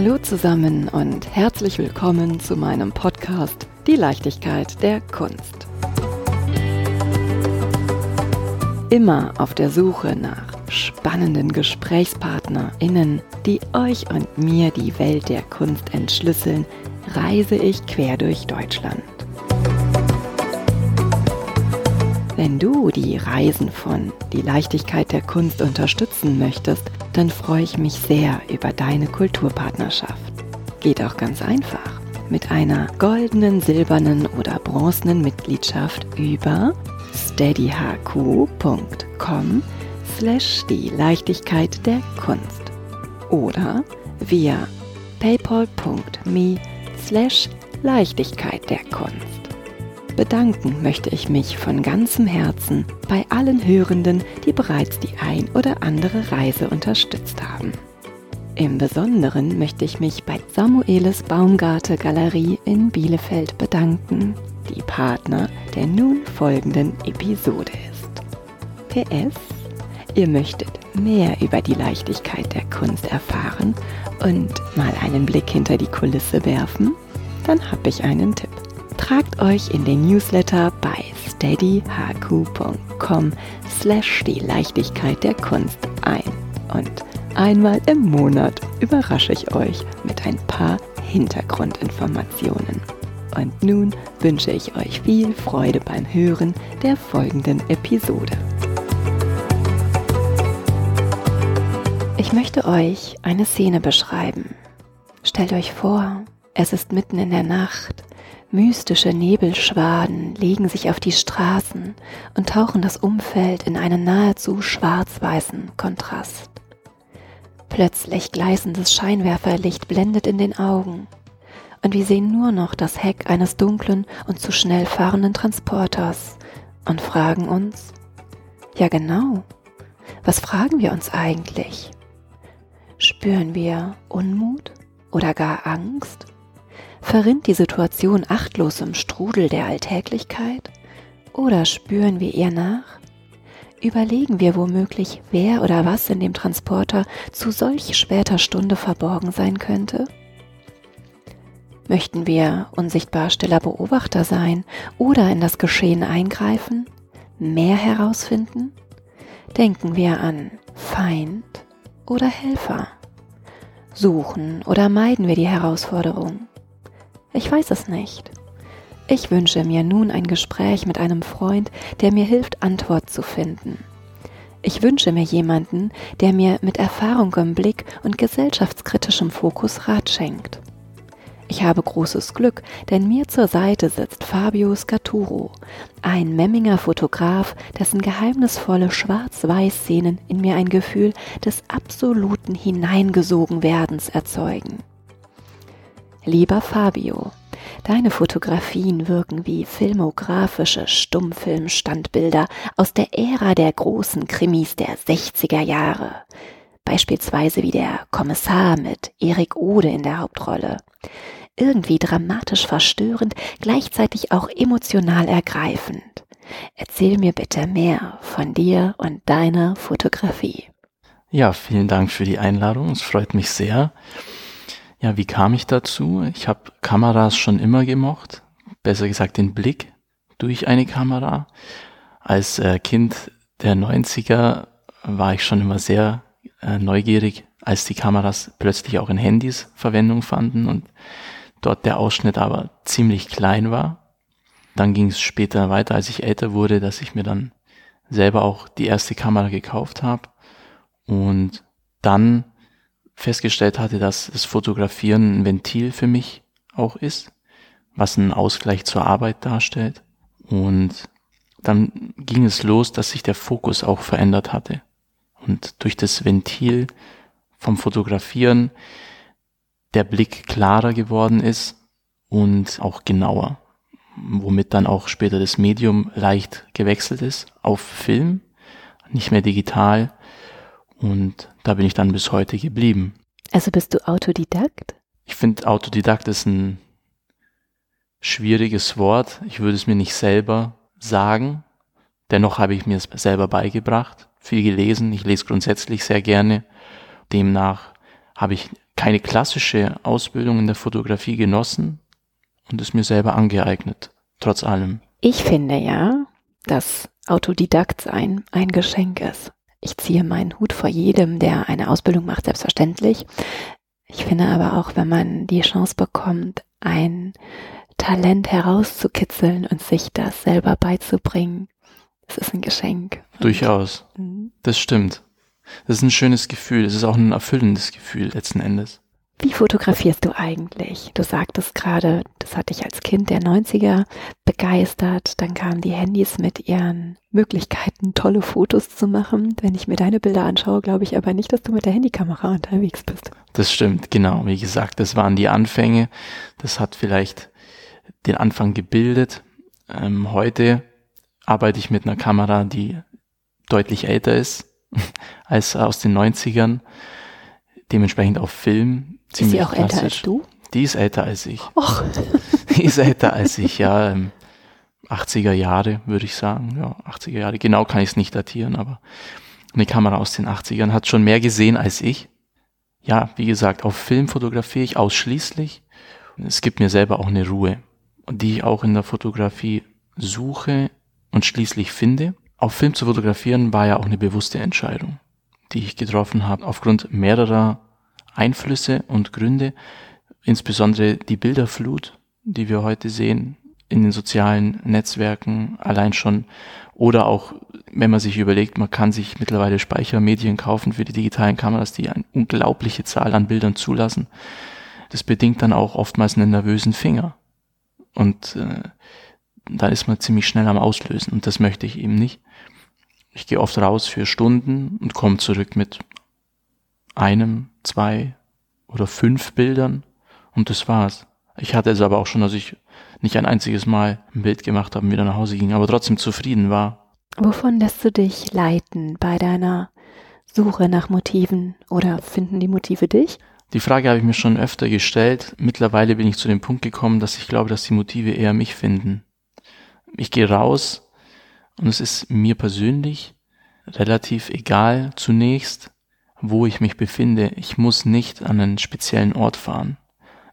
Hallo zusammen und herzlich willkommen zu meinem Podcast Die Leichtigkeit der Kunst. Immer auf der Suche nach spannenden GesprächspartnerInnen, die euch und mir die Welt der Kunst entschlüsseln, reise ich quer durch Deutschland. Wenn du die Reisen von Die Leichtigkeit der Kunst unterstützen möchtest, dann freue ich mich sehr über deine Kulturpartnerschaft. Geht auch ganz einfach. Mit einer goldenen, silbernen oder bronzenen Mitgliedschaft über steadyhq.com slash die Leichtigkeit der Kunst oder via paypal.me slash Leichtigkeit der Kunst. Bedanken möchte ich mich von ganzem Herzen bei allen Hörenden, die bereits die ein oder andere Reise unterstützt haben. Im Besonderen möchte ich mich bei Samuelis Baumgarte Galerie in Bielefeld bedanken, die Partner der nun folgenden Episode ist. PS, ihr möchtet mehr über die Leichtigkeit der Kunst erfahren und mal einen Blick hinter die Kulisse werfen? Dann habe ich einen Tipp. Tragt euch in den Newsletter bei steadyhq.com slash die Leichtigkeit der Kunst ein. Und einmal im Monat überrasche ich euch mit ein paar Hintergrundinformationen. Und nun wünsche ich euch viel Freude beim Hören der folgenden Episode. Ich möchte euch eine Szene beschreiben. Stellt euch vor, es ist mitten in der Nacht Mystische Nebelschwaden legen sich auf die Straßen und tauchen das Umfeld in einen nahezu schwarz-weißen Kontrast. Plötzlich gleißendes Scheinwerferlicht blendet in den Augen und wir sehen nur noch das Heck eines dunklen und zu schnell fahrenden Transporters und fragen uns, ja genau, was fragen wir uns eigentlich? Spüren wir Unmut oder gar Angst? Verrinnt die Situation achtlos im Strudel der Alltäglichkeit? Oder spüren wir ihr nach? Überlegen wir womöglich, wer oder was in dem Transporter zu solch später Stunde verborgen sein könnte? Möchten wir unsichtbar stiller Beobachter sein oder in das Geschehen eingreifen? Mehr herausfinden? Denken wir an Feind oder Helfer? Suchen oder meiden wir die Herausforderung? Ich weiß es nicht. Ich wünsche mir nun ein Gespräch mit einem Freund, der mir hilft, Antwort zu finden. Ich wünsche mir jemanden, der mir mit Erfahrung im Blick und gesellschaftskritischem Fokus Rat schenkt. Ich habe großes Glück, denn mir zur Seite sitzt Fabio Scaturo, ein Memminger Fotograf, dessen geheimnisvolle Schwarz-Weiß-Szenen in mir ein Gefühl des absoluten Hineingesogenwerdens erzeugen. Lieber Fabio, deine Fotografien wirken wie filmografische Stummfilmstandbilder aus der Ära der großen Krimis der 60er Jahre. Beispielsweise wie der Kommissar mit Erik Ode in der Hauptrolle. Irgendwie dramatisch verstörend, gleichzeitig auch emotional ergreifend. Erzähl mir bitte mehr von dir und deiner Fotografie. Ja, vielen Dank für die Einladung. Es freut mich sehr. Ja, wie kam ich dazu? Ich habe Kameras schon immer gemocht, besser gesagt den Blick durch eine Kamera. Als äh, Kind der 90er war ich schon immer sehr äh, neugierig, als die Kameras plötzlich auch in Handys Verwendung fanden und dort der Ausschnitt aber ziemlich klein war. Dann ging es später weiter, als ich älter wurde, dass ich mir dann selber auch die erste Kamera gekauft habe und dann festgestellt hatte, dass das Fotografieren ein Ventil für mich auch ist, was einen Ausgleich zur Arbeit darstellt. Und dann ging es los, dass sich der Fokus auch verändert hatte. Und durch das Ventil vom Fotografieren der Blick klarer geworden ist und auch genauer, womit dann auch später das Medium leicht gewechselt ist auf Film, nicht mehr digital, und da bin ich dann bis heute geblieben. Also bist du Autodidakt? Ich finde, Autodidakt ist ein schwieriges Wort. Ich würde es mir nicht selber sagen. Dennoch habe ich mir es selber beigebracht, viel gelesen. Ich lese grundsätzlich sehr gerne. Demnach habe ich keine klassische Ausbildung in der Fotografie genossen und es mir selber angeeignet, trotz allem. Ich finde ja, dass Autodidakt sein ein Geschenk ist. Ich ziehe meinen Hut vor jedem, der eine Ausbildung macht, selbstverständlich. Ich finde aber auch, wenn man die Chance bekommt, ein Talent herauszukitzeln und sich das selber beizubringen, das ist ein Geschenk. Durchaus. Mhm. Das stimmt. Das ist ein schönes Gefühl. Es ist auch ein erfüllendes Gefühl letzten Endes. Wie fotografierst du eigentlich? Du sagtest gerade, das hat dich als Kind der 90er begeistert. Dann kamen die Handys mit ihren Möglichkeiten, tolle Fotos zu machen. Wenn ich mir deine Bilder anschaue, glaube ich aber nicht, dass du mit der Handykamera unterwegs bist. Das stimmt, genau. Wie gesagt, das waren die Anfänge. Das hat vielleicht den Anfang gebildet. Ähm, heute arbeite ich mit einer Kamera, die deutlich älter ist als aus den 90ern. Dementsprechend auf Film Ziemlich ist sie auch klassisch. älter als du? Die ist älter als ich. Och. Die ist älter als ich, ja. 80er ähm, Jahre, würde ich sagen. Ja, 80er Jahre. Genau kann ich es nicht datieren, aber eine Kamera aus den 80ern hat schon mehr gesehen als ich. Ja, wie gesagt, auf Film fotografiere ich ausschließlich. Es gibt mir selber auch eine Ruhe, die ich auch in der Fotografie suche und schließlich finde. Auf Film zu fotografieren war ja auch eine bewusste Entscheidung, die ich getroffen habe aufgrund mehrerer Einflüsse und Gründe, insbesondere die Bilderflut, die wir heute sehen in den sozialen Netzwerken allein schon oder auch wenn man sich überlegt, man kann sich mittlerweile Speichermedien kaufen für die digitalen Kameras, die eine unglaubliche Zahl an Bildern zulassen. Das bedingt dann auch oftmals einen nervösen Finger. Und äh, da ist man ziemlich schnell am Auslösen und das möchte ich eben nicht. Ich gehe oft raus für Stunden und komme zurück mit einem, zwei oder fünf Bildern und das war's. Ich hatte es aber auch schon, dass ich nicht ein einziges Mal ein Bild gemacht habe und wieder nach Hause ging, aber trotzdem zufrieden war. Wovon lässt du dich leiten bei deiner Suche nach Motiven oder finden die Motive dich? Die Frage habe ich mir schon öfter gestellt. Mittlerweile bin ich zu dem Punkt gekommen, dass ich glaube, dass die Motive eher mich finden. Ich gehe raus und es ist mir persönlich relativ egal zunächst, wo ich mich befinde. Ich muss nicht an einen speziellen Ort fahren.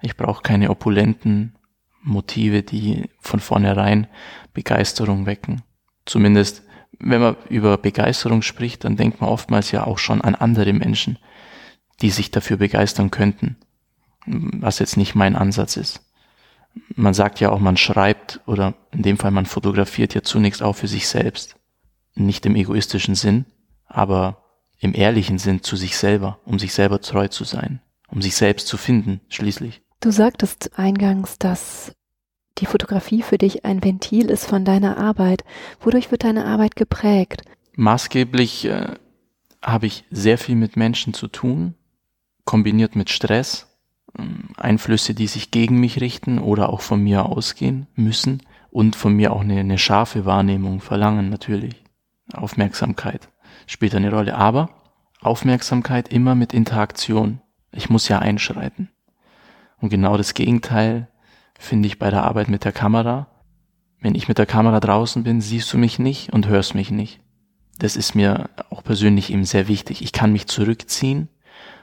Ich brauche keine opulenten Motive, die von vornherein Begeisterung wecken. Zumindest, wenn man über Begeisterung spricht, dann denkt man oftmals ja auch schon an andere Menschen, die sich dafür begeistern könnten, was jetzt nicht mein Ansatz ist. Man sagt ja auch, man schreibt oder in dem Fall man fotografiert ja zunächst auch für sich selbst. Nicht im egoistischen Sinn, aber im ehrlichen Sinn zu sich selber, um sich selber treu zu sein, um sich selbst zu finden, schließlich. Du sagtest eingangs, dass die Fotografie für dich ein Ventil ist von deiner Arbeit. Wodurch wird deine Arbeit geprägt? Maßgeblich äh, habe ich sehr viel mit Menschen zu tun, kombiniert mit Stress, äh, Einflüsse, die sich gegen mich richten oder auch von mir ausgehen müssen und von mir auch eine, eine scharfe Wahrnehmung verlangen, natürlich. Aufmerksamkeit spielt eine Rolle. Aber Aufmerksamkeit immer mit Interaktion. Ich muss ja einschreiten. Und genau das Gegenteil finde ich bei der Arbeit mit der Kamera. Wenn ich mit der Kamera draußen bin, siehst du mich nicht und hörst mich nicht. Das ist mir auch persönlich eben sehr wichtig. Ich kann mich zurückziehen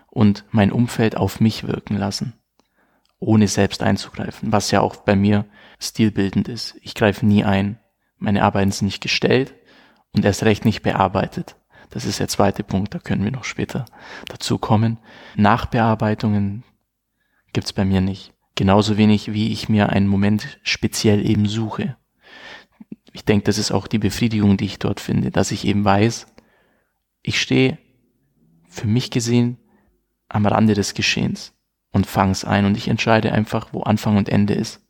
und mein Umfeld auf mich wirken lassen, ohne selbst einzugreifen, was ja auch bei mir stilbildend ist. Ich greife nie ein. Meine Arbeiten sind nicht gestellt und erst recht nicht bearbeitet. Das ist der zweite Punkt, da können wir noch später dazu kommen. Nachbearbeitungen gibt's bei mir nicht. Genauso wenig, wie ich mir einen Moment speziell eben suche. Ich denke, das ist auch die Befriedigung, die ich dort finde, dass ich eben weiß, ich stehe für mich gesehen am Rande des Geschehens und fange es ein und ich entscheide einfach, wo Anfang und Ende ist.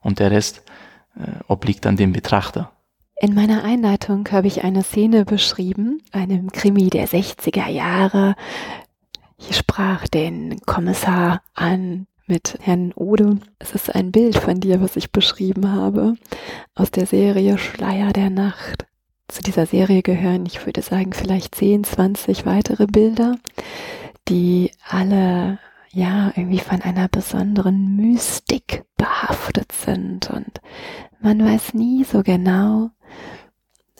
Und der Rest äh, obliegt dann dem Betrachter. In meiner Einleitung habe ich eine Szene beschrieben, einem Krimi der 60er Jahre. Ich sprach den Kommissar an mit Herrn Ode. Es ist ein Bild von dir, was ich beschrieben habe, aus der Serie Schleier der Nacht. Zu dieser Serie gehören, ich würde sagen, vielleicht 10, 20 weitere Bilder, die alle ja irgendwie von einer besonderen Mystik behaftet sind und man weiß nie so genau,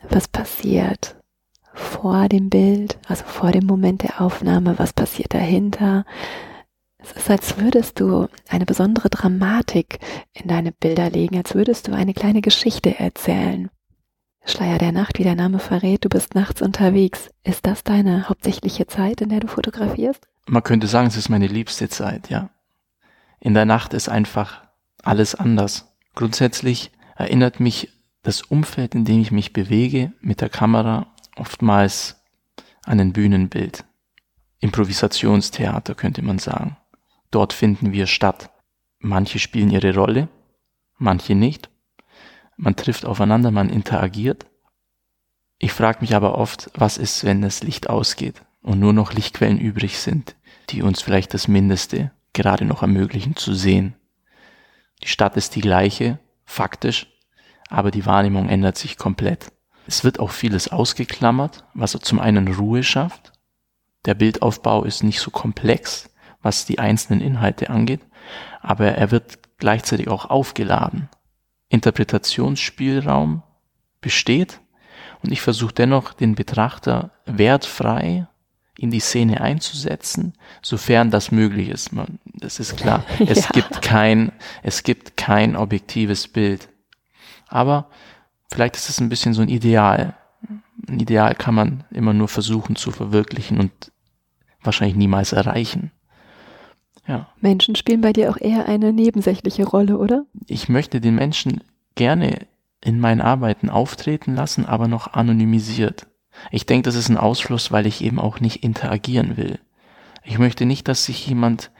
was passiert vor dem Bild, also vor dem Moment der Aufnahme, was passiert dahinter. Es ist, als würdest du eine besondere Dramatik in deine Bilder legen, als würdest du eine kleine Geschichte erzählen. Schleier der Nacht, wie der Name verrät, du bist nachts unterwegs. Ist das deine hauptsächliche Zeit, in der du fotografierst? Man könnte sagen, es ist meine liebste Zeit, ja. In der Nacht ist einfach alles anders. Grundsätzlich erinnert mich das Umfeld, in dem ich mich bewege, mit der Kamera oftmals ein Bühnenbild. Improvisationstheater könnte man sagen. Dort finden wir statt. Manche spielen ihre Rolle, manche nicht. Man trifft aufeinander, man interagiert. Ich frage mich aber oft, was ist, wenn das Licht ausgeht und nur noch Lichtquellen übrig sind, die uns vielleicht das Mindeste gerade noch ermöglichen zu sehen. Die Stadt ist die gleiche, faktisch, aber die Wahrnehmung ändert sich komplett. Es wird auch vieles ausgeklammert, was zum einen Ruhe schafft. Der Bildaufbau ist nicht so komplex, was die einzelnen Inhalte angeht, aber er wird gleichzeitig auch aufgeladen. Interpretationsspielraum besteht und ich versuche dennoch den Betrachter wertfrei in die Szene einzusetzen, sofern das möglich ist. Man, das ist klar. Es ja. gibt kein, es gibt kein objektives Bild. Aber vielleicht ist es ein bisschen so ein Ideal. Ein Ideal kann man immer nur versuchen zu verwirklichen und wahrscheinlich niemals erreichen. Ja. Menschen spielen bei dir auch eher eine nebensächliche Rolle, oder? Ich möchte den Menschen gerne in meinen Arbeiten auftreten lassen, aber noch anonymisiert. Ich denke, das ist ein Ausfluss, weil ich eben auch nicht interagieren will. Ich möchte nicht, dass sich jemand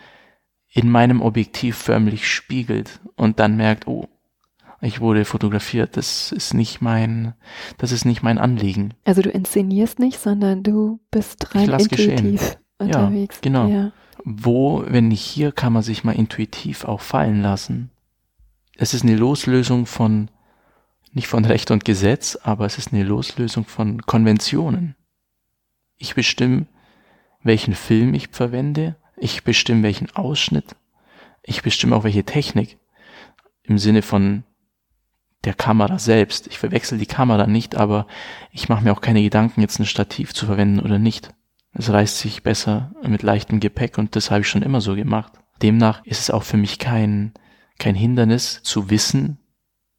in meinem Objektiv förmlich spiegelt und dann merkt, oh, ich wurde fotografiert. Das ist nicht mein, das ist nicht mein Anliegen. Also du inszenierst nicht, sondern du bist rein intuitiv geschehen. unterwegs. Ja, genau. Ja wo, wenn nicht hier, kann man sich mal intuitiv auch fallen lassen. Es ist eine Loslösung von, nicht von Recht und Gesetz, aber es ist eine Loslösung von Konventionen. Ich bestimme, welchen Film ich verwende, ich bestimme, welchen Ausschnitt, ich bestimme auch, welche Technik. Im Sinne von der Kamera selbst. Ich verwechsel die Kamera nicht, aber ich mache mir auch keine Gedanken, jetzt ein Stativ zu verwenden oder nicht. Es reißt sich besser mit leichtem Gepäck und das habe ich schon immer so gemacht. Demnach ist es auch für mich kein, kein Hindernis zu wissen,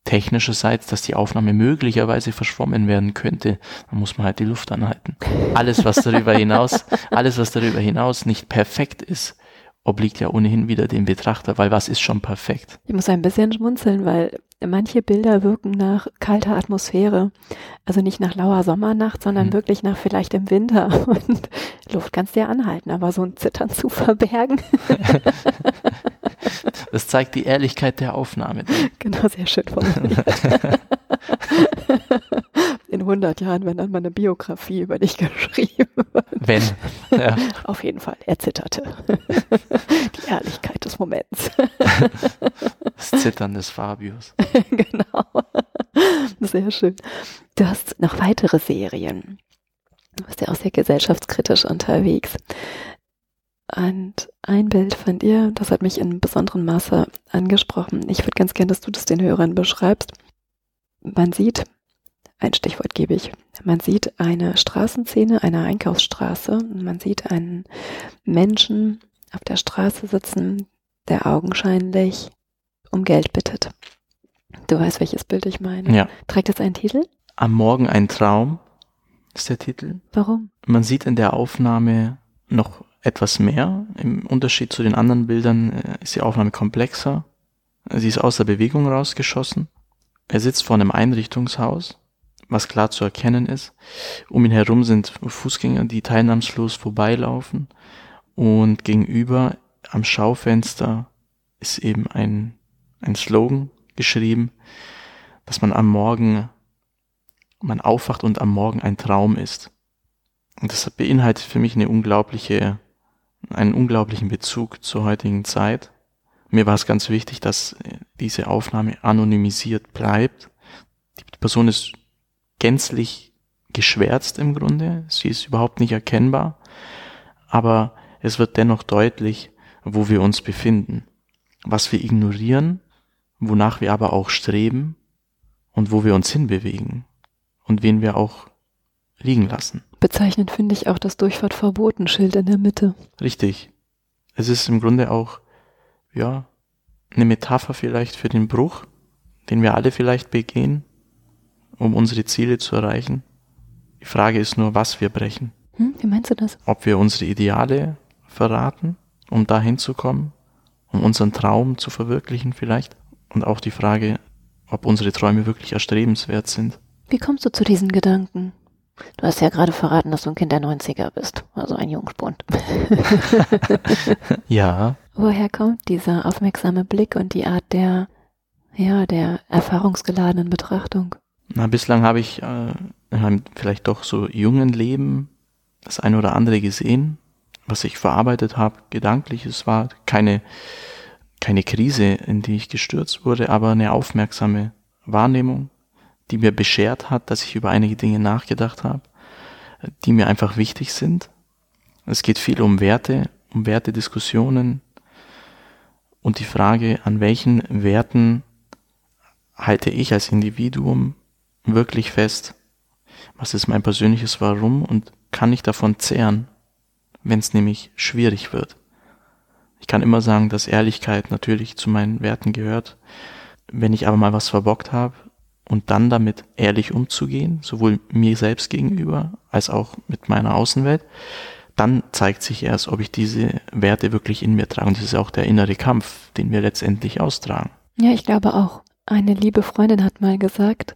technischerseits, dass die Aufnahme möglicherweise verschwommen werden könnte. Dann muss man halt die Luft anhalten. Alles, was darüber hinaus, alles, was darüber hinaus nicht perfekt ist, obliegt ja ohnehin wieder dem Betrachter, weil was ist schon perfekt? Ich muss ein bisschen schmunzeln, weil manche Bilder wirken nach kalter Atmosphäre. Also nicht nach lauer Sommernacht, sondern mhm. wirklich nach vielleicht im Winter. Und Luft kannst du ja anhalten, aber so ein Zittern zu verbergen. Das zeigt die Ehrlichkeit der Aufnahme. Genau, sehr schön formuliert. In 100 Jahren, wenn dann mal eine Biografie über dich geschrieben wird. Wenn. Ja. Auf jeden Fall, er zitterte. Die Ehrlichkeit des Moments. Das Zittern des Fabius. genau. Sehr schön. Du hast noch weitere Serien. Du bist ja auch sehr gesellschaftskritisch unterwegs. Und ein Bild von dir, das hat mich in besonderem Maße angesprochen. Ich würde ganz gerne, dass du das den Hörern beschreibst. Man sieht, ein Stichwort gebe ich, man sieht eine Straßenszene, eine Einkaufsstraße. Man sieht einen Menschen auf der Straße sitzen, der augenscheinlich um Geld bittet. Du weißt, welches Bild ich meine. Ja. Trägt es einen Titel? Am Morgen ein Traum ist der Titel. Warum? Man sieht in der Aufnahme noch etwas mehr. Im Unterschied zu den anderen Bildern äh, ist die Aufnahme komplexer. Sie ist aus der Bewegung rausgeschossen. Er sitzt vor einem Einrichtungshaus, was klar zu erkennen ist. Um ihn herum sind Fußgänger, die teilnahmslos vorbeilaufen. Und gegenüber am Schaufenster ist eben ein, ein Slogan geschrieben, dass man am Morgen, man aufwacht und am Morgen ein Traum ist. Und das beinhaltet für mich eine unglaubliche einen unglaublichen Bezug zur heutigen Zeit. Mir war es ganz wichtig, dass diese Aufnahme anonymisiert bleibt. Die Person ist gänzlich geschwärzt im Grunde. Sie ist überhaupt nicht erkennbar. Aber es wird dennoch deutlich, wo wir uns befinden, was wir ignorieren, wonach wir aber auch streben und wo wir uns hinbewegen und wen wir auch liegen lassen. Bezeichnend finde ich auch das Durchfahrtverbotenschild in der Mitte. Richtig. es ist im Grunde auch, ja, eine Metapher vielleicht für den Bruch, den wir alle vielleicht begehen, um unsere Ziele zu erreichen. Die Frage ist nur, was wir brechen. Hm, wie meinst du das? Ob wir unsere Ideale verraten, um dahin zu kommen, um unseren Traum zu verwirklichen vielleicht. Und auch die Frage, ob unsere Träume wirklich erstrebenswert sind. Wie kommst du zu diesen Gedanken? Du hast ja gerade verraten, dass du ein Kind der 90er bist, also ein Jungspund. ja. Woher kommt dieser aufmerksame Blick und die Art der, ja, der erfahrungsgeladenen Betrachtung? Na, bislang habe ich äh, in meinem vielleicht doch so jungen Leben das eine oder andere gesehen, was ich verarbeitet habe, gedanklich. Es war keine, keine Krise, in die ich gestürzt wurde, aber eine aufmerksame Wahrnehmung, die mir beschert hat, dass ich über einige Dinge nachgedacht habe, die mir einfach wichtig sind. Es geht viel um Werte, um Wertediskussionen und die Frage, an welchen Werten halte ich als Individuum wirklich fest? Was ist mein persönliches Warum und kann ich davon zehren, wenn es nämlich schwierig wird? Ich kann immer sagen, dass Ehrlichkeit natürlich zu meinen Werten gehört. Wenn ich aber mal was verbockt habe, und dann damit ehrlich umzugehen, sowohl mir selbst gegenüber als auch mit meiner Außenwelt, dann zeigt sich erst, ob ich diese Werte wirklich in mir trage. Und das ist auch der innere Kampf, den wir letztendlich austragen. Ja, ich glaube auch. Eine liebe Freundin hat mal gesagt,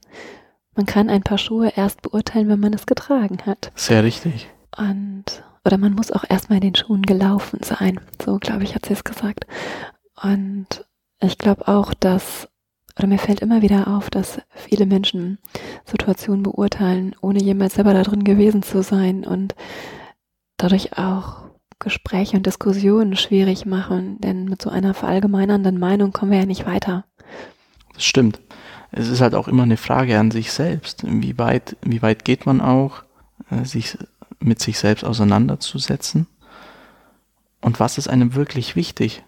man kann ein paar Schuhe erst beurteilen, wenn man es getragen hat. Sehr richtig. Und, oder man muss auch erstmal in den Schuhen gelaufen sein. So, glaube ich, hat sie es gesagt. Und ich glaube auch, dass oder mir fällt immer wieder auf, dass viele Menschen Situationen beurteilen, ohne jemals selber da drin gewesen zu sein und dadurch auch Gespräche und Diskussionen schwierig machen, denn mit so einer verallgemeinernden Meinung kommen wir ja nicht weiter. Das stimmt. Es ist halt auch immer eine Frage an sich selbst. Wie weit, wie weit geht man auch, äh, sich mit sich selbst auseinanderzusetzen? Und was ist einem wirklich wichtig?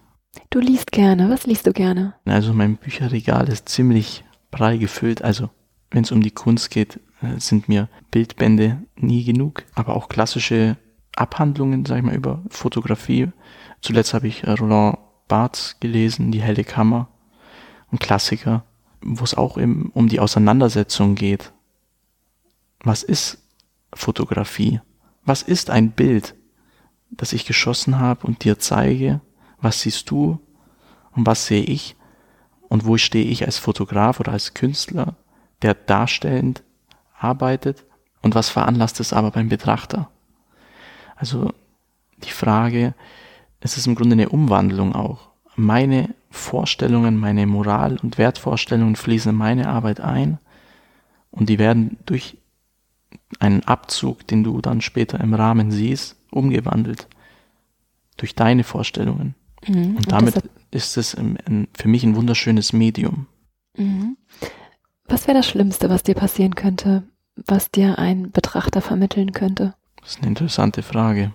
Du liest gerne. Was liest du gerne? Also mein Bücherregal ist ziemlich prall gefüllt. Also wenn es um die Kunst geht, äh, sind mir Bildbände nie genug, aber auch klassische Abhandlungen, sag ich mal, über Fotografie. Zuletzt habe ich äh, Roland Barthes gelesen, Die helle Kammer, ein Klassiker, wo es auch eben um die Auseinandersetzung geht. Was ist Fotografie? Was ist ein Bild, das ich geschossen habe und dir zeige? Was siehst du und was sehe ich? Und wo stehe ich als Fotograf oder als Künstler, der darstellend arbeitet? Und was veranlasst es aber beim Betrachter? Also die Frage, es ist im Grunde eine Umwandlung auch. Meine Vorstellungen, meine Moral- und Wertvorstellungen fließen in meine Arbeit ein und die werden durch einen Abzug, den du dann später im Rahmen siehst, umgewandelt. Durch deine Vorstellungen. Mhm. Und damit und ist es im, in, für mich ein wunderschönes Medium. Mhm. Was wäre das Schlimmste, was dir passieren könnte, was dir ein Betrachter vermitteln könnte? Das ist eine interessante Frage.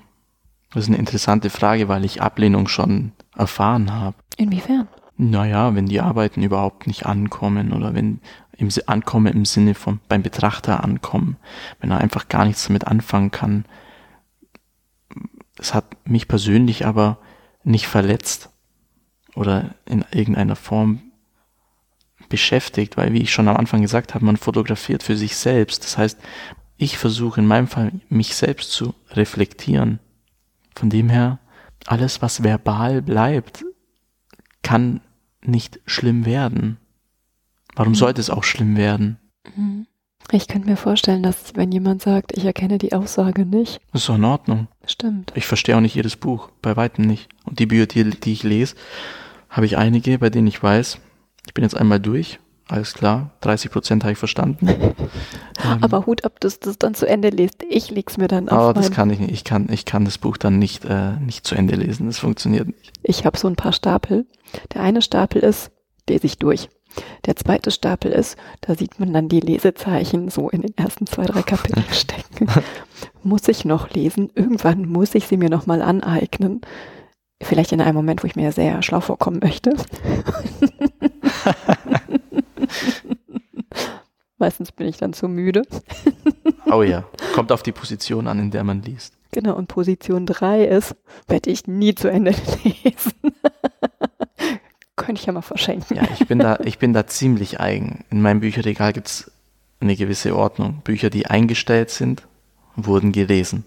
Das ist eine interessante Frage, weil ich Ablehnung schon erfahren habe. Inwiefern? Naja, wenn die Arbeiten überhaupt nicht ankommen oder wenn im Ankommen im Sinne von beim Betrachter ankommen, wenn er einfach gar nichts damit anfangen kann. Das hat mich persönlich aber nicht verletzt oder in irgendeiner Form beschäftigt, weil wie ich schon am Anfang gesagt habe, man fotografiert für sich selbst. Das heißt, ich versuche in meinem Fall mich selbst zu reflektieren. Von dem her, alles, was verbal bleibt, kann nicht schlimm werden. Warum mhm. sollte es auch schlimm werden? Mhm. Ich könnte mir vorstellen, dass wenn jemand sagt, ich erkenne die Aussage nicht. Das ist doch in Ordnung. Stimmt. Ich verstehe auch nicht jedes Buch, bei weitem nicht. Und die Bücher, die, die ich lese, habe ich einige, bei denen ich weiß, ich bin jetzt einmal durch, alles klar, 30 Prozent habe ich verstanden. ähm, aber Hut ab, dass du es dann zu Ende liest. Ich leg's mir dann auf. Aber das kann ich nicht. Ich kann, ich kann das Buch dann nicht, äh, nicht zu Ende lesen. Das funktioniert nicht. Ich habe so ein paar Stapel. Der eine Stapel ist, lese ich durch. Der zweite Stapel ist, da sieht man dann die Lesezeichen so in den ersten zwei, drei Kapiteln stecken. muss ich noch lesen? Irgendwann muss ich sie mir nochmal aneignen. Vielleicht in einem Moment, wo ich mir sehr schlau vorkommen möchte. Meistens bin ich dann zu müde. oh ja, kommt auf die Position an, in der man liest. Genau, und Position 3 ist, werde ich nie zu Ende lesen. Könnte ich ja mal verschenken. Ja, ich bin da, ich bin da ziemlich eigen. In meinem Bücherregal gibt es eine gewisse Ordnung. Bücher, die eingestellt sind, wurden gelesen.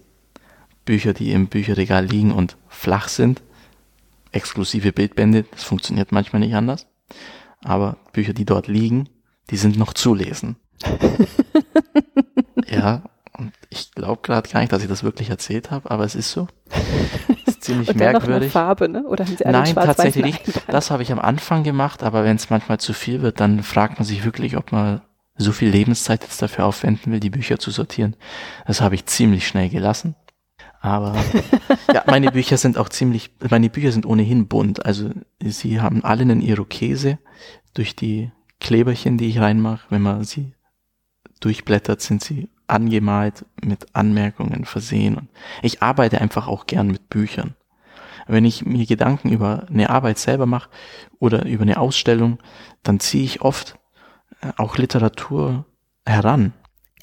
Bücher, die im Bücherregal liegen und flach sind, exklusive Bildbände, das funktioniert manchmal nicht anders. Aber Bücher, die dort liegen, die sind noch zu lesen. ja, und ich glaube gerade gar nicht, dass ich das wirklich erzählt habe, aber es ist so. Das ist ziemlich und merkwürdig. Noch Farbe, ne? Oder haben Sie alle Nein, tatsächlich nicht. Das habe ich am Anfang gemacht, aber wenn es manchmal zu viel wird, dann fragt man sich wirklich, ob man so viel Lebenszeit jetzt dafür aufwenden will, die Bücher zu sortieren. Das habe ich ziemlich schnell gelassen. Aber ja, meine Bücher sind auch ziemlich, meine Bücher sind ohnehin bunt. Also sie haben alle einen Irokese durch die Kleberchen, die ich reinmache. Wenn man sie durchblättert, sind sie angemalt, mit Anmerkungen versehen. Und ich arbeite einfach auch gern mit Büchern. Wenn ich mir Gedanken über eine Arbeit selber mache oder über eine Ausstellung, dann ziehe ich oft äh, auch Literatur heran.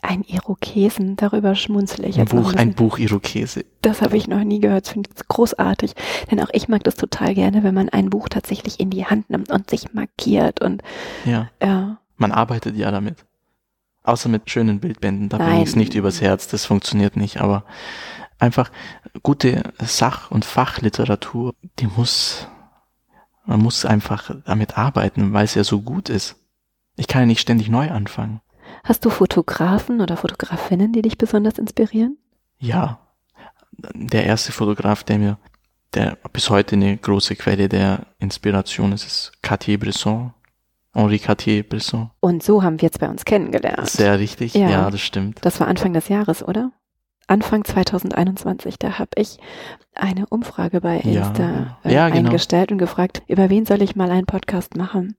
Ein Irokesen, darüber schmunzle ich ein Buch, ein, ein Buch Irokese. Das habe ich noch nie gehört, finde ich großartig. Denn auch ich mag das total gerne, wenn man ein Buch tatsächlich in die Hand nimmt und sich markiert und ja. ja. Man arbeitet ja damit. Außer mit schönen Bildbänden, da bringe ich es nicht übers Herz, das funktioniert nicht, aber einfach gute Sach- und Fachliteratur, die muss, man muss einfach damit arbeiten, weil es ja so gut ist. Ich kann ja nicht ständig neu anfangen. Hast du Fotografen oder Fotografinnen, die dich besonders inspirieren? Ja. Der erste Fotograf, der mir, der bis heute eine große Quelle der Inspiration ist, ist Cartier-Bresson. Henri Cartier-Bresson. Und so haben wir jetzt bei uns kennengelernt. Sehr richtig, ja, ja, das stimmt. Das war Anfang des Jahres, oder? Anfang 2021, da habe ich eine Umfrage bei Insta ja, äh, ja, genau. eingestellt und gefragt, über wen soll ich mal einen Podcast machen?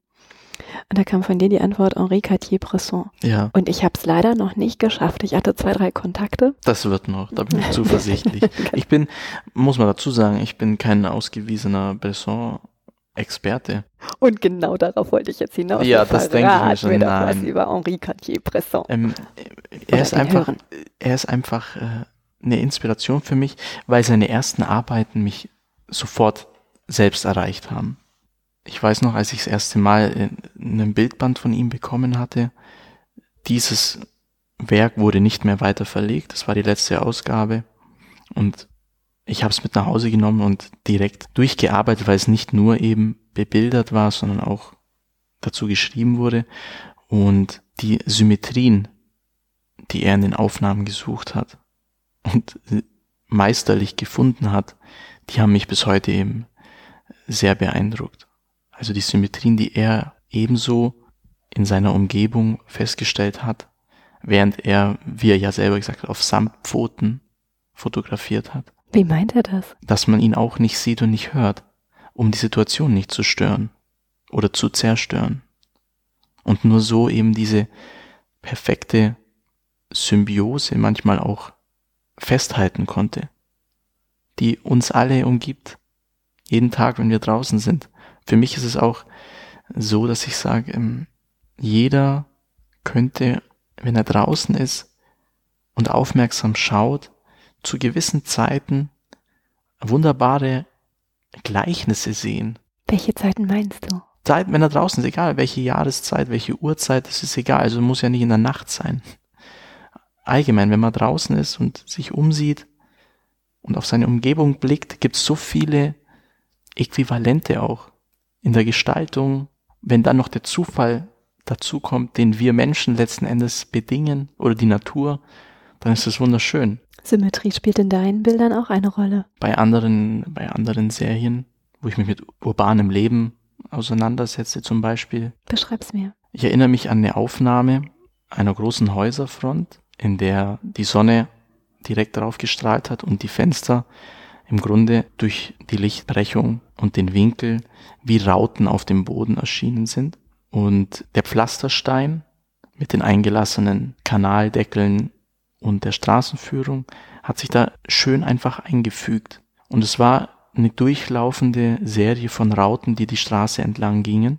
Und da kam von dir die Antwort Henri Cartier-Bresson. Ja. Und ich habe es leider noch nicht geschafft. Ich hatte zwei, drei Kontakte. Das wird noch, da bin ich zuversichtlich. ich bin, muss man dazu sagen, ich bin kein ausgewiesener Bresson Experte. Und genau darauf wollte ich jetzt hinaus. Ja, das denke ich mir schon. Mir Nein. Was über Henri Cartier-Bresson. Ähm, er, ist einfach, er ist einfach äh, eine Inspiration für mich, weil seine ersten Arbeiten mich sofort selbst erreicht haben. Ich weiß noch, als ich das erste Mal ein Bildband von ihm bekommen hatte, dieses Werk wurde nicht mehr weiter verlegt. Das war die letzte Ausgabe. Und ich habe es mit nach Hause genommen und direkt durchgearbeitet, weil es nicht nur eben bebildert war, sondern auch dazu geschrieben wurde. Und die Symmetrien, die er in den Aufnahmen gesucht hat und meisterlich gefunden hat, die haben mich bis heute eben sehr beeindruckt. Also die Symmetrien, die er ebenso in seiner Umgebung festgestellt hat, während er, wie er ja selber gesagt hat, auf Samtpfoten fotografiert hat. Wie meint er das? Dass man ihn auch nicht sieht und nicht hört, um die Situation nicht zu stören oder zu zerstören. Und nur so eben diese perfekte Symbiose manchmal auch festhalten konnte, die uns alle umgibt, jeden Tag, wenn wir draußen sind. Für mich ist es auch so, dass ich sage, ähm, jeder könnte, wenn er draußen ist und aufmerksam schaut, zu gewissen Zeiten wunderbare Gleichnisse sehen. Welche Zeiten meinst du? Zeit, wenn er draußen ist, egal welche Jahreszeit, welche Uhrzeit, das ist egal. Also muss ja nicht in der Nacht sein. Allgemein, wenn man draußen ist und sich umsieht und auf seine Umgebung blickt, gibt es so viele Äquivalente auch in der Gestaltung. Wenn dann noch der Zufall dazukommt, den wir Menschen letzten Endes bedingen oder die Natur, dann ist es wunderschön. Symmetrie spielt in deinen Bildern auch eine Rolle. Bei anderen, bei anderen Serien, wo ich mich mit urbanem Leben auseinandersetze zum Beispiel. Beschreib's mir. Ich erinnere mich an eine Aufnahme einer großen Häuserfront, in der die Sonne direkt darauf gestrahlt hat und die Fenster im Grunde durch die Lichtbrechung und den Winkel wie Rauten auf dem Boden erschienen sind. Und der Pflasterstein mit den eingelassenen Kanaldeckeln und der Straßenführung hat sich da schön einfach eingefügt. Und es war eine durchlaufende Serie von Rauten, die die Straße entlang gingen.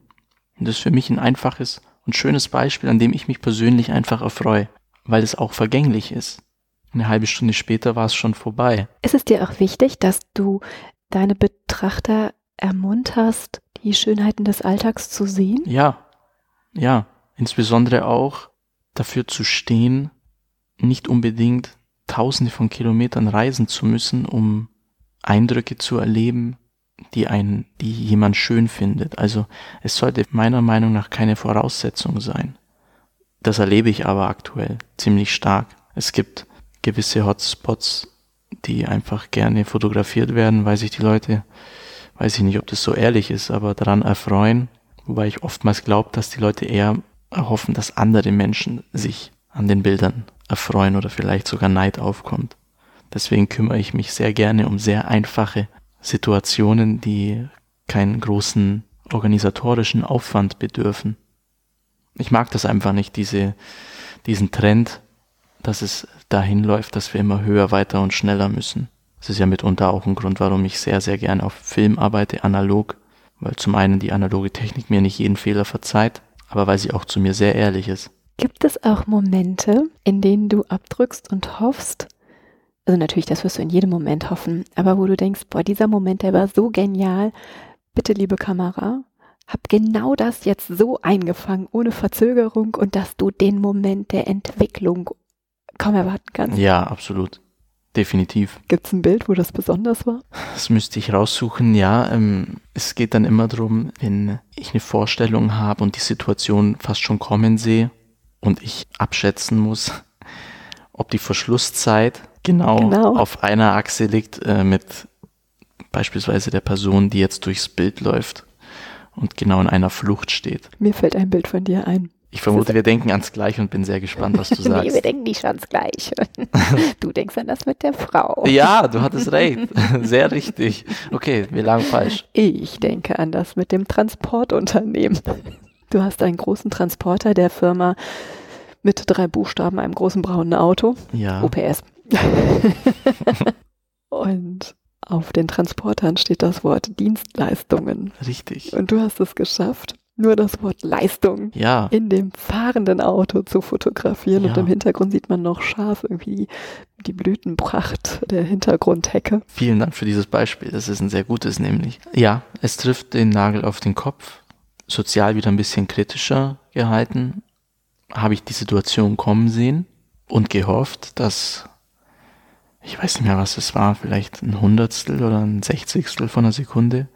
Und das ist für mich ein einfaches und schönes Beispiel, an dem ich mich persönlich einfach erfreue, weil es auch vergänglich ist. Eine halbe Stunde später war es schon vorbei. Ist es dir auch wichtig, dass du deine Betrachter ermunterst, die Schönheiten des Alltags zu sehen? Ja, ja, insbesondere auch dafür zu stehen, nicht unbedingt tausende von Kilometern reisen zu müssen, um Eindrücke zu erleben, die ein, die jemand schön findet. Also es sollte meiner Meinung nach keine Voraussetzung sein. Das erlebe ich aber aktuell ziemlich stark. Es gibt gewisse Hotspots, die einfach gerne fotografiert werden, weil sich die Leute, weiß ich nicht, ob das so ehrlich ist, aber daran erfreuen, wobei ich oftmals glaube, dass die Leute eher erhoffen, dass andere Menschen sich an den Bildern erfreuen oder vielleicht sogar Neid aufkommt. Deswegen kümmere ich mich sehr gerne um sehr einfache Situationen, die keinen großen organisatorischen Aufwand bedürfen. Ich mag das einfach nicht, diese, diesen Trend, dass es dahin läuft, dass wir immer höher, weiter und schneller müssen. Das ist ja mitunter auch ein Grund, warum ich sehr, sehr gerne auf Film arbeite, analog, weil zum einen die analoge Technik mir nicht jeden Fehler verzeiht, aber weil sie auch zu mir sehr ehrlich ist. Gibt es auch Momente, in denen du abdrückst und hoffst, also natürlich, das wirst du in jedem Moment hoffen, aber wo du denkst, boah, dieser Moment, der war so genial, bitte liebe Kamera, hab genau das jetzt so eingefangen, ohne Verzögerung und dass du den Moment der Entwicklung kaum erwarten kannst. Ja, absolut. Definitiv. Gibt es ein Bild, wo das besonders war? Das müsste ich raussuchen, ja. Ähm, es geht dann immer darum, wenn ich eine Vorstellung habe und die Situation fast schon kommen sehe und ich abschätzen muss, ob die Verschlusszeit genau, genau. auf einer Achse liegt äh, mit beispielsweise der Person, die jetzt durchs Bild läuft und genau in einer Flucht steht. Mir fällt ein Bild von dir ein. Ich vermute, wir denken ans Gleiche und bin sehr gespannt, was du sagst. nee, wir denken nicht ans Gleiche. Du denkst an das mit der Frau. Ja, du hattest recht. Sehr richtig. Okay, wir lagen falsch. Ich denke an das mit dem Transportunternehmen. Du hast einen großen Transporter der Firma mit drei Buchstaben, einem großen braunen Auto. Ja. OPS. und auf den Transportern steht das Wort Dienstleistungen. Richtig. Und du hast es geschafft, nur das Wort Leistung ja. in dem fahrenden Auto zu fotografieren. Ja. Und im Hintergrund sieht man noch scharf irgendwie die Blütenpracht der Hintergrundhecke. Vielen Dank für dieses Beispiel. Das ist ein sehr gutes nämlich. Ja, es trifft den Nagel auf den Kopf. Sozial wieder ein bisschen kritischer gehalten. Habe ich die Situation kommen sehen und gehofft, dass ich weiß nicht mehr, was es war, vielleicht ein Hundertstel oder ein Sechzigstel von einer Sekunde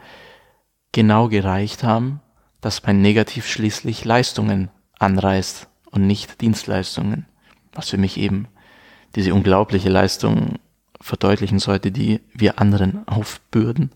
genau gereicht haben, dass mein Negativ schließlich Leistungen anreißt und nicht Dienstleistungen, was für mich eben diese unglaubliche Leistung verdeutlichen sollte, die wir anderen aufbürden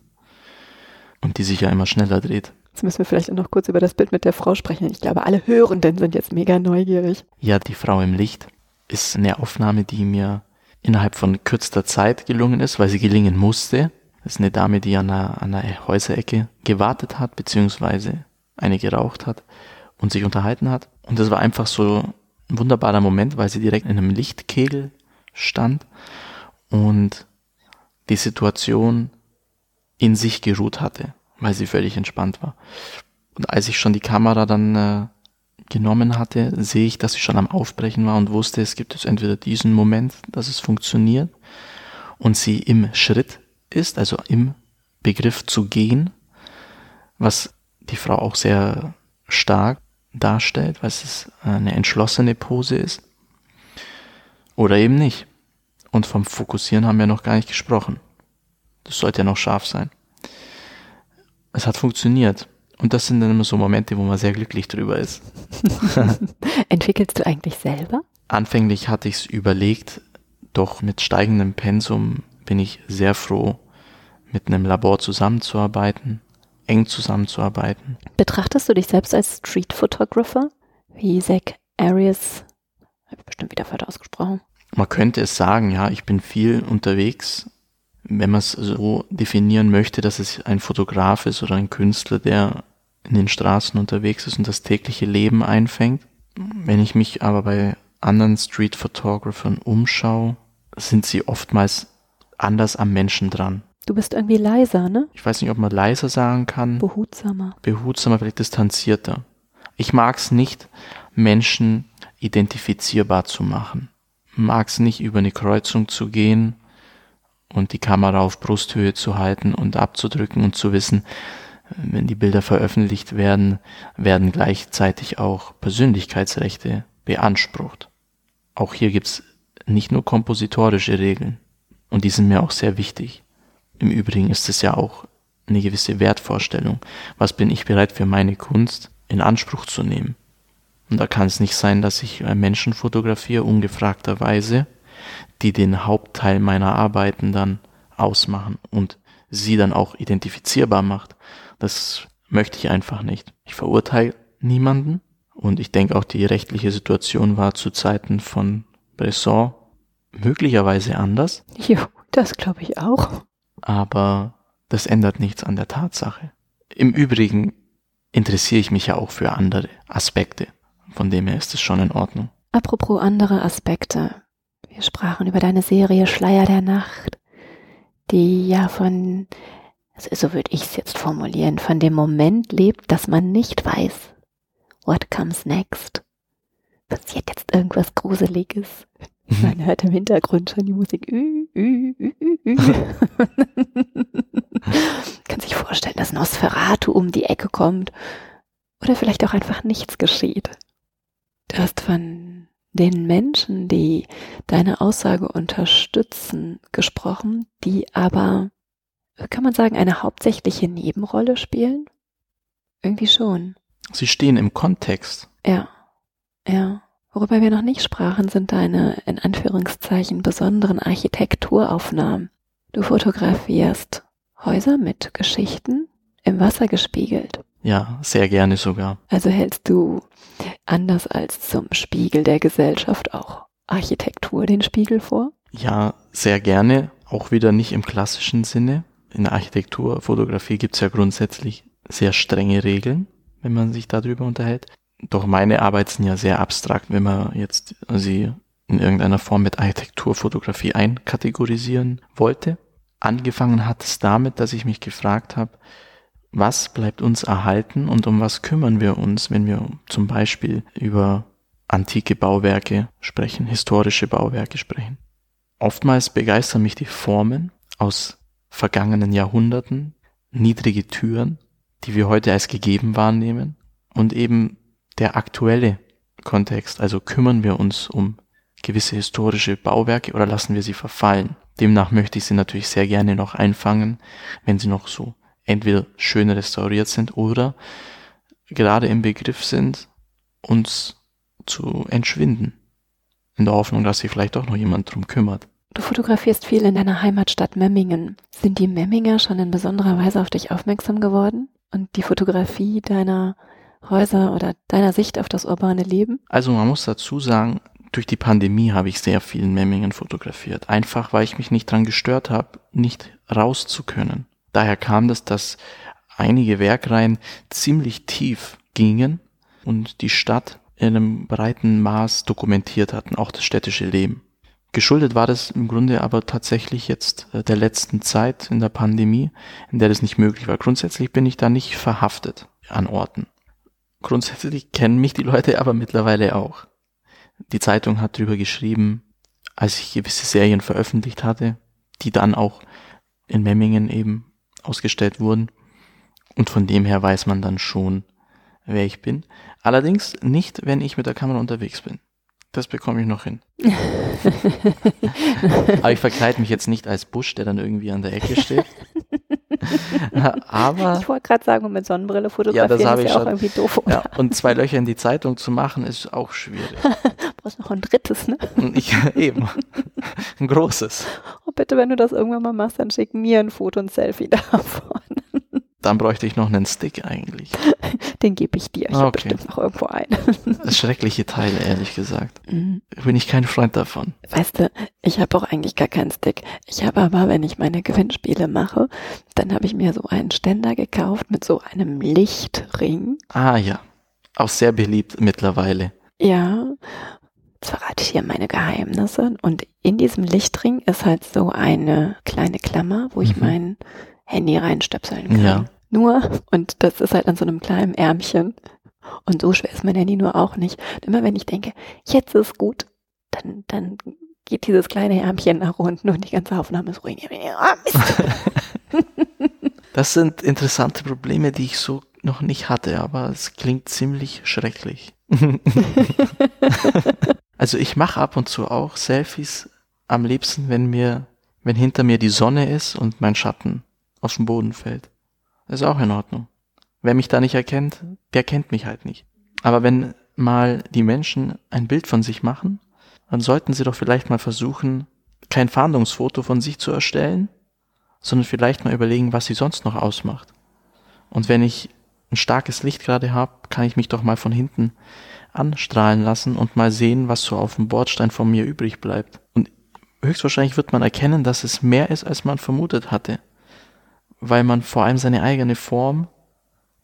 und die sich ja immer schneller dreht. Jetzt müssen wir vielleicht noch kurz über das Bild mit der Frau sprechen. Ich glaube, alle Hörenden sind jetzt mega neugierig. Ja, die Frau im Licht ist eine Aufnahme, die mir innerhalb von kürzester Zeit gelungen ist, weil sie gelingen musste. Das ist eine Dame, die an einer, an einer Häuserecke gewartet hat, beziehungsweise eine geraucht hat und sich unterhalten hat. Und das war einfach so ein wunderbarer Moment, weil sie direkt in einem Lichtkegel stand und die Situation in sich geruht hatte, weil sie völlig entspannt war. Und als ich schon die Kamera dann äh, genommen hatte, sehe ich, dass sie schon am Aufbrechen war und wusste, es gibt jetzt entweder diesen Moment, dass es funktioniert und sie im Schritt ist, also im Begriff zu gehen, was die Frau auch sehr stark darstellt, weil es eine entschlossene Pose ist. Oder eben nicht. Und vom Fokussieren haben wir noch gar nicht gesprochen. Das sollte ja noch scharf sein. Es hat funktioniert. Und das sind dann immer so Momente, wo man sehr glücklich drüber ist. Entwickelst du eigentlich selber? Anfänglich hatte ich es überlegt, doch mit steigendem Pensum bin ich sehr froh, mit einem Labor zusammenzuarbeiten eng zusammenzuarbeiten. Betrachtest du dich selbst als Street Photographer? Wie Zach Arias, habe ich bestimmt wieder falsch ausgesprochen. Man könnte es sagen, ja, ich bin viel unterwegs. Wenn man es so definieren möchte, dass es ein Fotograf ist oder ein Künstler, der in den Straßen unterwegs ist und das tägliche Leben einfängt. Wenn ich mich aber bei anderen Street Photographern umschaue, sind sie oftmals anders am Menschen dran. Du bist irgendwie leiser, ne? Ich weiß nicht, ob man leiser sagen kann. Behutsamer. Behutsamer, vielleicht distanzierter. Ich mag es nicht, Menschen identifizierbar zu machen. mag es nicht, über eine Kreuzung zu gehen und die Kamera auf Brusthöhe zu halten und abzudrücken und zu wissen, wenn die Bilder veröffentlicht werden, werden gleichzeitig auch Persönlichkeitsrechte beansprucht. Auch hier gibt's nicht nur kompositorische Regeln und die sind mir auch sehr wichtig. Im Übrigen ist es ja auch eine gewisse Wertvorstellung. Was bin ich bereit für meine Kunst in Anspruch zu nehmen? Und da kann es nicht sein, dass ich Menschen fotografiere, ungefragterweise, die den Hauptteil meiner Arbeiten dann ausmachen und sie dann auch identifizierbar macht. Das möchte ich einfach nicht. Ich verurteile niemanden und ich denke auch die rechtliche Situation war zu Zeiten von Bresson möglicherweise anders. Jo, das glaube ich auch. Aber das ändert nichts an der Tatsache. Im Übrigen interessiere ich mich ja auch für andere Aspekte. Von dem her ist es schon in Ordnung. Apropos andere Aspekte. Wir sprachen über deine Serie Schleier der Nacht, die ja von, so würde ich es jetzt formulieren, von dem Moment lebt, dass man nicht weiß, what comes next. Passiert jetzt irgendwas Gruseliges? Mhm. Man hört im Hintergrund schon die Musik. Ü, ü, ü. Kann sich vorstellen, dass Nosferatu um die Ecke kommt. Oder vielleicht auch einfach nichts geschieht. Du hast von den Menschen, die deine Aussage unterstützen, gesprochen, die aber, kann man sagen, eine hauptsächliche Nebenrolle spielen? Irgendwie schon. Sie stehen im Kontext. Ja. Ja. Worüber wir noch nicht sprachen, sind deine in Anführungszeichen besonderen Architekturaufnahmen. Du fotografierst Häuser mit Geschichten im Wasser gespiegelt. Ja, sehr gerne sogar. Also hältst du anders als zum Spiegel der Gesellschaft auch Architektur den Spiegel vor? Ja, sehr gerne. Auch wieder nicht im klassischen Sinne. In der Architekturfotografie gibt es ja grundsätzlich sehr strenge Regeln, wenn man sich darüber unterhält. Doch meine Arbeit sind ja sehr abstrakt, wenn man jetzt sie in irgendeiner Form mit Architekturfotografie einkategorisieren wollte. Angefangen hat es damit, dass ich mich gefragt habe, was bleibt uns erhalten und um was kümmern wir uns, wenn wir zum Beispiel über antike Bauwerke sprechen, historische Bauwerke sprechen. Oftmals begeistern mich die Formen aus vergangenen Jahrhunderten, niedrige Türen, die wir heute als gegeben wahrnehmen und eben der aktuelle Kontext. Also kümmern wir uns um gewisse historische Bauwerke oder lassen wir sie verfallen. Demnach möchte ich sie natürlich sehr gerne noch einfangen, wenn sie noch so entweder schön restauriert sind oder gerade im Begriff sind, uns zu entschwinden. In der Hoffnung, dass sich vielleicht auch noch jemand drum kümmert. Du fotografierst viel in deiner Heimatstadt Memmingen. Sind die Memminger schon in besonderer Weise auf dich aufmerksam geworden? Und die Fotografie deiner Häuser oder deiner Sicht auf das urbane Leben? Also man muss dazu sagen, durch die Pandemie habe ich sehr viel in Memmingen fotografiert. Einfach, weil ich mich nicht dran gestört habe, nicht raus zu können. Daher kam das, dass einige Werkreihen ziemlich tief gingen und die Stadt in einem breiten Maß dokumentiert hatten, auch das städtische Leben. Geschuldet war das im Grunde aber tatsächlich jetzt äh, der letzten Zeit in der Pandemie, in der das nicht möglich war. Grundsätzlich bin ich da nicht verhaftet an Orten. Grundsätzlich kennen mich die Leute aber mittlerweile auch. Die Zeitung hat drüber geschrieben, als ich gewisse Serien veröffentlicht hatte, die dann auch in Memmingen eben ausgestellt wurden. Und von dem her weiß man dann schon, wer ich bin. Allerdings nicht, wenn ich mit der Kamera unterwegs bin. Das bekomme ich noch hin. Aber ich verkleide mich jetzt nicht als Busch, der dann irgendwie an der Ecke steht. Aber. Ich wollte gerade sagen, mit Sonnenbrille fotografieren ja, das habe ist ich ja schon. auch irgendwie doof. Ja, und zwei Löcher in die Zeitung zu machen, ist auch schwierig. du brauchst noch ein drittes, ne? Ich, eben. Ein großes. Oh, bitte, wenn du das irgendwann mal machst, dann schick mir ein Foto und Selfie davon. Dann bräuchte ich noch einen Stick eigentlich. Den gebe ich dir. Ich okay. habe bestimmt noch irgendwo einen. Das schreckliche Teil, ehrlich gesagt. Mhm. Bin ich kein Freund davon. Weißt du, ich habe auch eigentlich gar keinen Stick. Ich habe aber, wenn ich meine Gewinnspiele mache, dann habe ich mir so einen Ständer gekauft mit so einem Lichtring. Ah ja. Auch sehr beliebt mittlerweile. Ja. Jetzt verrate ich hier meine Geheimnisse. Und in diesem Lichtring ist halt so eine kleine Klammer, wo ich mhm. mein Handy reinstöpseln kann. Ja. Nur, und das ist halt an so einem kleinen Ärmchen. Und so schwer ist mein Handy nur auch nicht. Und immer wenn ich denke, jetzt ist gut, dann, dann geht dieses kleine Ärmchen nach unten und die ganze Aufnahme ist ruhig. Oh, das sind interessante Probleme, die ich so noch nicht hatte, aber es klingt ziemlich schrecklich. also ich mache ab und zu auch Selfies am liebsten, wenn mir, wenn hinter mir die Sonne ist und mein Schatten auf den Boden fällt. Das ist auch in Ordnung. Wer mich da nicht erkennt, der kennt mich halt nicht. Aber wenn mal die Menschen ein Bild von sich machen, dann sollten sie doch vielleicht mal versuchen, kein Fahndungsfoto von sich zu erstellen, sondern vielleicht mal überlegen, was sie sonst noch ausmacht. Und wenn ich ein starkes Licht gerade habe, kann ich mich doch mal von hinten anstrahlen lassen und mal sehen, was so auf dem Bordstein von mir übrig bleibt. Und höchstwahrscheinlich wird man erkennen, dass es mehr ist, als man vermutet hatte, weil man vor allem seine eigene Form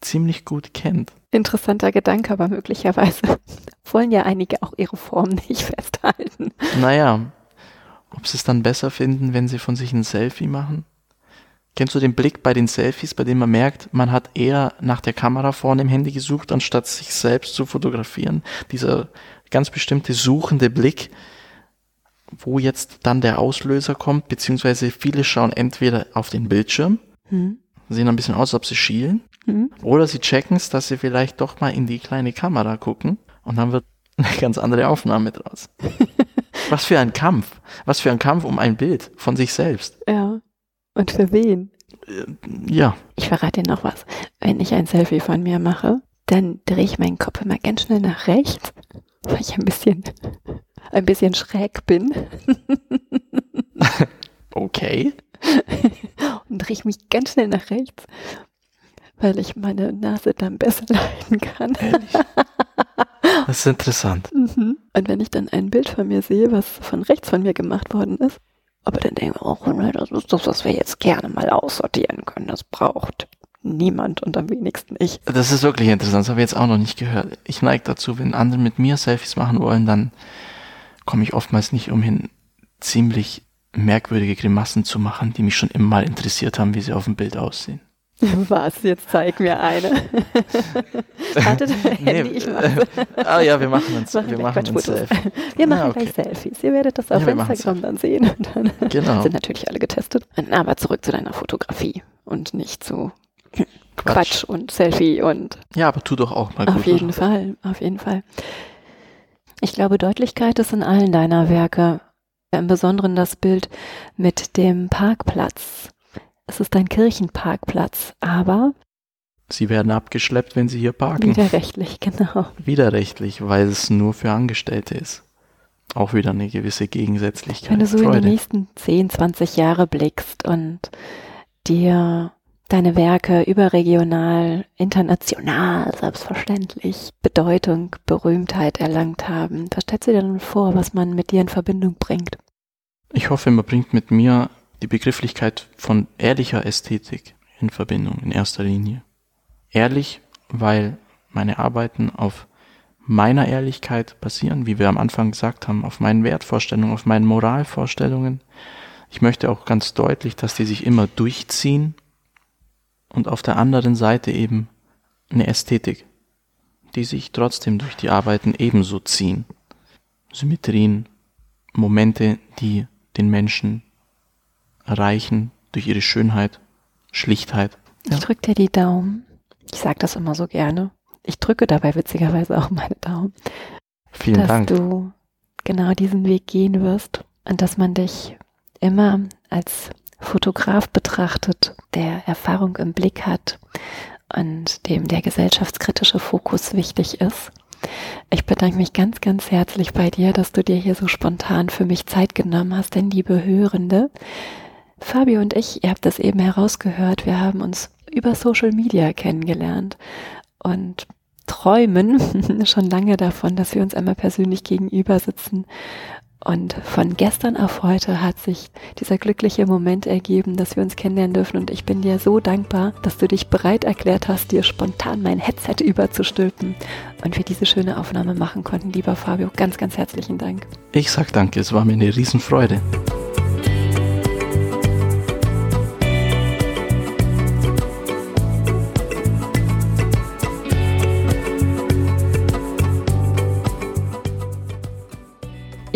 ziemlich gut kennt. Interessanter Gedanke, aber möglicherweise wollen ja einige auch ihre Form nicht festhalten. Naja, ob sie es dann besser finden, wenn sie von sich ein Selfie machen? Kennst du den Blick bei den Selfies, bei dem man merkt, man hat eher nach der Kamera vorne im Handy gesucht, anstatt sich selbst zu fotografieren? Dieser ganz bestimmte suchende Blick, wo jetzt dann der Auslöser kommt, beziehungsweise viele schauen entweder auf den Bildschirm, hm. sehen ein bisschen aus, als ob sie schielen, hm. oder sie checken es, dass sie vielleicht doch mal in die kleine Kamera gucken und dann wird eine ganz andere Aufnahme draus. Was für ein Kampf. Was für ein Kampf um ein Bild von sich selbst. Ja. Und für wen? Äh, ja. Ich verrate dir noch was. Wenn ich ein Selfie von mir mache, dann drehe ich meinen Kopf immer ganz schnell nach rechts, weil ich ein bisschen, ein bisschen schräg bin. okay. Und drehe ich mich ganz schnell nach rechts, weil ich meine Nase dann besser leiden kann. Ehrlich? Das ist interessant. Mhm. Und wenn ich dann ein Bild von mir sehe, was von rechts von mir gemacht worden ist, aber dann denke ich, oh, das ist das, was wir jetzt gerne mal aussortieren können. Das braucht niemand und am wenigsten ich. Das ist wirklich interessant, das habe ich jetzt auch noch nicht gehört. Ich neige dazu, wenn andere mit mir Selfies machen wollen, dann komme ich oftmals nicht umhin, ziemlich merkwürdige Grimassen zu machen, die mich schon immer mal interessiert haben, wie sie auf dem Bild aussehen. Was? Jetzt zeig mir eine. Wartet, Handy, nee, ich mache. ah ja, wir machen uns, wir machen uns Selfie. Wir machen ah, okay. gleich Selfies. Ihr werdet das auf ja, Instagram dann sehen. Dann genau. sind natürlich alle getestet. Aber zurück zu deiner Fotografie und nicht zu Quatsch, Quatsch und Selfie und. Ja, aber tu doch auch mal Auf gut, jeden oder? Fall, auf jeden Fall. Ich glaube, Deutlichkeit ist in allen deiner Werke. Im Besonderen das Bild mit dem Parkplatz es ist ein Kirchenparkplatz, aber Sie werden abgeschleppt, wenn Sie hier parken. Widerrechtlich, genau. Widerrechtlich, weil es nur für Angestellte ist. Auch wieder eine gewisse Gegensätzlichkeit. Wenn du so Freude. in die nächsten 10, 20 Jahre blickst und dir deine Werke überregional, international, selbstverständlich Bedeutung, Berühmtheit erlangt haben, was stellst du dir dann vor, was man mit dir in Verbindung bringt? Ich hoffe, man bringt mit mir die Begrifflichkeit von ehrlicher Ästhetik in Verbindung in erster Linie. Ehrlich, weil meine Arbeiten auf meiner Ehrlichkeit basieren, wie wir am Anfang gesagt haben, auf meinen Wertvorstellungen, auf meinen Moralvorstellungen. Ich möchte auch ganz deutlich, dass die sich immer durchziehen und auf der anderen Seite eben eine Ästhetik, die sich trotzdem durch die Arbeiten ebenso ziehen. Symmetrien, Momente, die den Menschen erreichen durch ihre Schönheit, Schlichtheit. Ich drücke dir die Daumen. Ich sage das immer so gerne. Ich drücke dabei witzigerweise auch meine Daumen. Vielen dass Dank. Dass du genau diesen Weg gehen wirst und dass man dich immer als Fotograf betrachtet, der Erfahrung im Blick hat und dem der gesellschaftskritische Fokus wichtig ist. Ich bedanke mich ganz, ganz herzlich bei dir, dass du dir hier so spontan für mich Zeit genommen hast, denn liebe Hörende, Fabio und ich, ihr habt das eben herausgehört, wir haben uns über Social Media kennengelernt und träumen schon lange davon, dass wir uns einmal persönlich gegenüber sitzen. Und von gestern auf heute hat sich dieser glückliche Moment ergeben, dass wir uns kennenlernen dürfen. Und ich bin dir so dankbar, dass du dich bereit erklärt hast, dir spontan mein Headset überzustülpen und wir diese schöne Aufnahme machen konnten. Lieber Fabio, ganz, ganz herzlichen Dank. Ich sag danke, es war mir eine Riesenfreude.